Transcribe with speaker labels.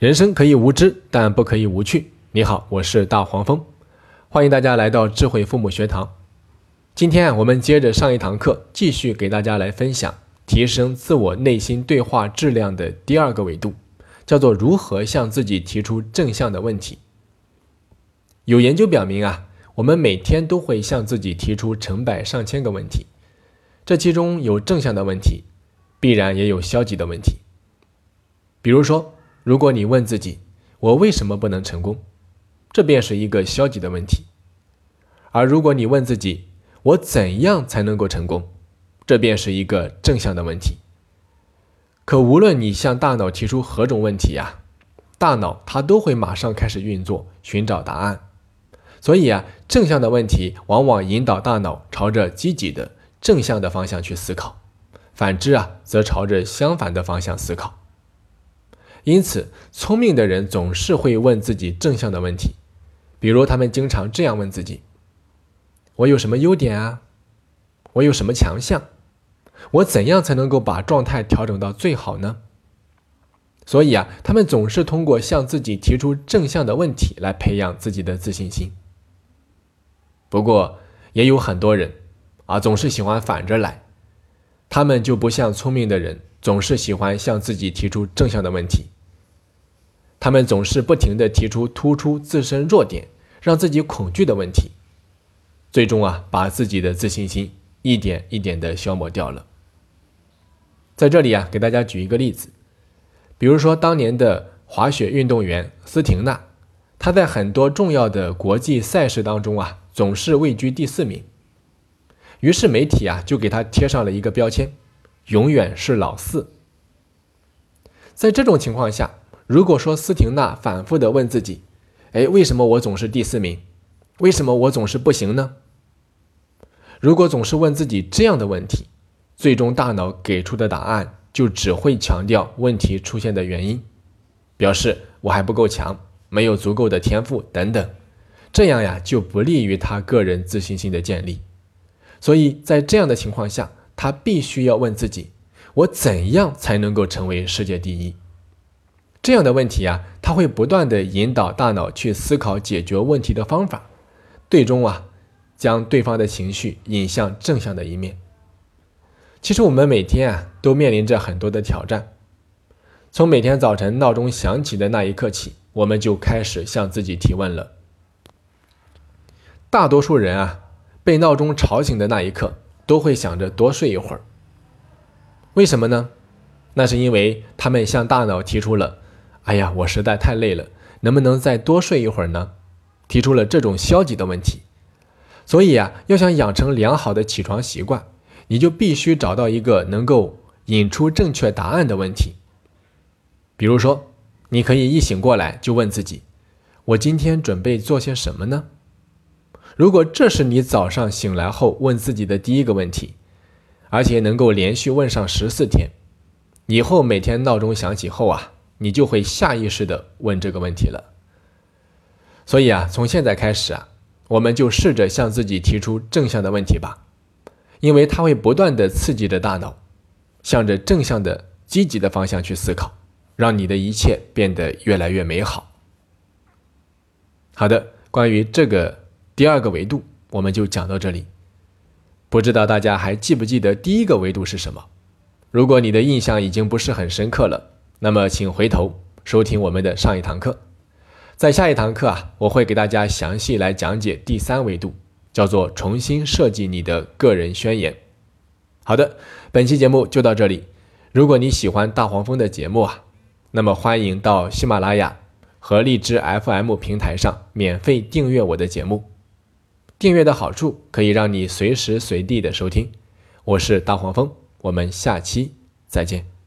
Speaker 1: 人生可以无知，但不可以无趣。你好，我是大黄蜂，欢迎大家来到智慧父母学堂。今天啊，我们接着上一堂课，继续给大家来分享提升自我内心对话质量的第二个维度，叫做如何向自己提出正向的问题。有研究表明啊，我们每天都会向自己提出成百上千个问题，这其中有正向的问题，必然也有消极的问题。比如说。如果你问自己“我为什么不能成功”，这便是一个消极的问题；而如果你问自己“我怎样才能够成功”，这便是一个正向的问题。可无论你向大脑提出何种问题呀，大脑它都会马上开始运作，寻找答案。所以啊，正向的问题往往引导大脑朝着积极的、正向的方向去思考；反之啊，则朝着相反的方向思考。因此，聪明的人总是会问自己正向的问题，比如他们经常这样问自己：“我有什么优点啊？我有什么强项？我怎样才能够把状态调整到最好呢？”所以啊，他们总是通过向自己提出正向的问题来培养自己的自信心。不过，也有很多人啊，总是喜欢反着来，他们就不像聪明的人。总是喜欢向自己提出正向的问题，他们总是不停的提出突出自身弱点、让自己恐惧的问题，最终啊，把自己的自信心一点一点的消磨掉了。在这里啊，给大家举一个例子，比如说当年的滑雪运动员斯廷纳，他在很多重要的国际赛事当中啊，总是位居第四名，于是媒体啊，就给他贴上了一个标签。永远是老四。在这种情况下，如果说斯廷纳反复的问自己：“哎，为什么我总是第四名？为什么我总是不行呢？”如果总是问自己这样的问题，最终大脑给出的答案就只会强调问题出现的原因，表示我还不够强，没有足够的天赋等等，这样呀就不利于他个人自信心的建立。所以在这样的情况下，他必须要问自己：我怎样才能够成为世界第一？这样的问题啊，他会不断的引导大脑去思考解决问题的方法，最终啊，将对方的情绪引向正向的一面。其实我们每天啊，都面临着很多的挑战。从每天早晨闹钟响起的那一刻起，我们就开始向自己提问了。大多数人啊，被闹钟吵醒的那一刻。都会想着多睡一会儿，为什么呢？那是因为他们向大脑提出了“哎呀，我实在太累了，能不能再多睡一会儿呢？”提出了这种消极的问题。所以啊，要想养成良好的起床习惯，你就必须找到一个能够引出正确答案的问题。比如说，你可以一醒过来就问自己：“我今天准备做些什么呢？”如果这是你早上醒来后问自己的第一个问题，而且能够连续问上十四天，以后每天闹钟响起后啊，你就会下意识的问这个问题了。所以啊，从现在开始啊，我们就试着向自己提出正向的问题吧，因为它会不断的刺激着大脑，向着正向的积极的方向去思考，让你的一切变得越来越美好。好的，关于这个。第二个维度，我们就讲到这里。不知道大家还记不记得第一个维度是什么？如果你的印象已经不是很深刻了，那么请回头收听我们的上一堂课。在下一堂课啊，我会给大家详细来讲解第三维度，叫做重新设计你的个人宣言。好的，本期节目就到这里。如果你喜欢大黄蜂的节目啊，那么欢迎到喜马拉雅和荔枝 FM 平台上免费订阅我的节目。订阅的好处可以让你随时随地的收听，我是大黄蜂，我们下期再见。